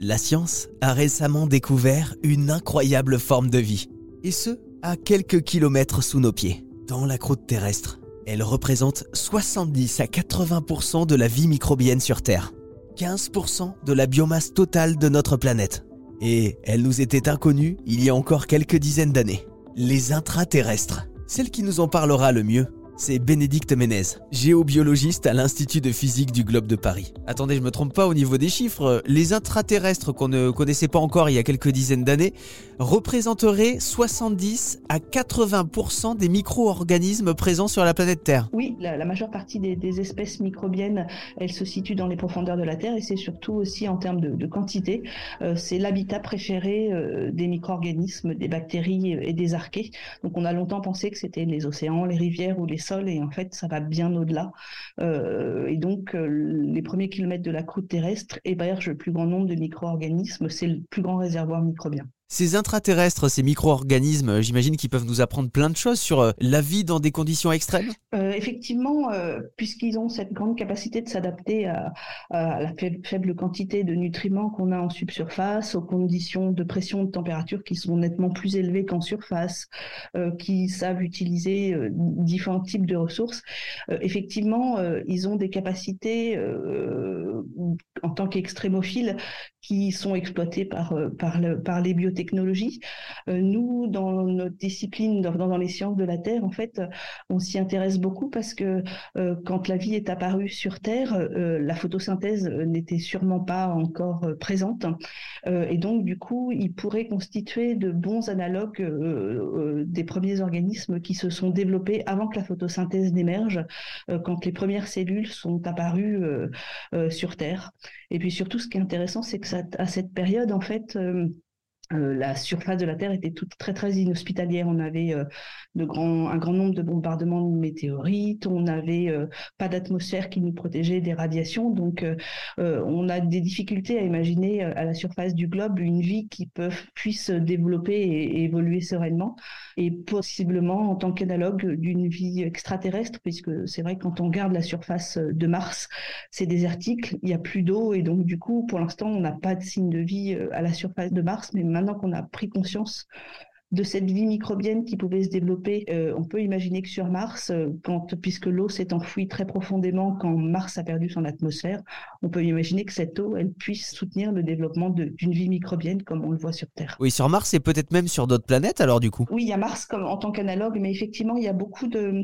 La science a récemment découvert une incroyable forme de vie, et ce, à quelques kilomètres sous nos pieds, dans la croûte terrestre. Elle représente 70 à 80% de la vie microbienne sur Terre, 15% de la biomasse totale de notre planète. Et elle nous était inconnue il y a encore quelques dizaines d'années. Les intraterrestres. Celle qui nous en parlera le mieux, c'est Bénédicte Ménez, géobiologiste à l'Institut de physique du Globe de Paris. Attendez, je me trompe pas au niveau des chiffres, les intraterrestres qu'on ne connaissait pas encore il y a quelques dizaines d'années représenteraient 70 à 80% des micro-organismes présents sur la planète Terre. Oui, la, majeure partie des, espèces microbiennes, elles se situent dans les profondeurs de la Terre et c'est surtout aussi en termes de, quantité, euh, c'est l'habitat préféré euh, des micro-organismes, des bactéries et des archées. Donc on a longtemps pensé que c'était les océans, les rivières ou les et en fait ça va bien au-delà. Euh, et donc euh, les premiers kilomètres de la croûte terrestre hébergent le plus grand nombre de micro-organismes, c'est le plus grand réservoir microbien. Ces intraterrestres, ces micro-organismes, j'imagine qu'ils peuvent nous apprendre plein de choses sur euh, la vie dans des conditions extrêmes? Euh, Effectivement, euh, puisqu'ils ont cette grande capacité de s'adapter à, la faible, quantité de nutriments qu'on a en subsurface, aux conditions de pression de température qui sont nettement plus élevées qu'en surface, qui savent utiliser différents types de ressources, effectivement, ils ont des capacités en tant qu'extrémophiles qui sont exploitées par, par, le, par les biotechnologies technologie. Euh, nous, dans notre discipline, dans, les sciences de la Terre, en fait, on s'y intéresse beaucoup parce que euh, quand la vie est apparue sur Terre, euh, la photosynthèse n'était sûrement pas encore présente. et donc, du coup, il pourrait constituer de bons analogues des premiers organismes qui se sont développés avant que la photosynthèse n'émerge, quand les premières cellules sont apparues sur Terre. Et puis surtout, ce qui est intéressant, c'est que à cette période, en fait, euh, la surface de la Terre était toute très très inhospitalière. On avait euh, un grand nombre de bombardements de météorites, on n'avait euh, pas d'atmosphère qui nous protégeait des radiations, donc on a des difficultés à imaginer à la surface du globe une vie qui peut, puisse développer et, évoluer sereinement, et possiblement en tant qu'analogue d'une vie extraterrestre, puisque c'est vrai que quand on regarde la surface de Mars, c'est désertique, il n'y a plus d'eau, et donc du coup, pour l'instant, on n'a pas de signe de vie à la surface de Mars, maintenant qu'on a pris conscience de cette vie microbienne qui pouvait se développer. Euh, on peut imaginer que sur Mars, euh, quand, puisque l'eau s'est enfouie très profondément quand Mars a perdu son atmosphère, on peut imaginer que cette eau, elle puisse soutenir le développement d'une vie microbienne comme on le voit sur Terre. Oui, sur Mars et peut-être même sur d'autres planètes alors du coup. Oui, il y a Mars comme en tant qu'analogue, mais effectivement, il y a beaucoup de,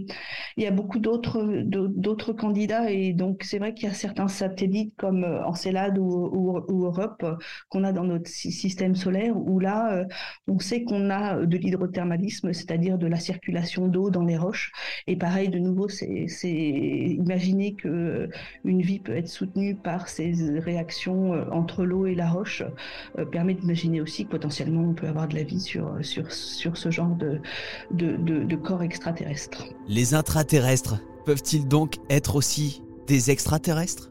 il y a beaucoup d'autres, d'autres candidats et donc c'est vrai qu'il y a certains satellites comme euh, Encelade ou, ou, Europe qu'on a dans notre système solaire où là, on sait qu'on a de l'hydrothermalisme, c'est-à-dire de la circulation d'eau dans les roches. Et pareil, de nouveau, c'est imaginer que une vie peut être soutenue par ces réactions euh, entre l'eau et la roche euh, permet d'imaginer aussi que potentiellement on peut avoir de la vie sur, sur, sur ce genre de, de, de corps extraterrestres. Les intraterrestres peuvent-ils donc être aussi des extraterrestres?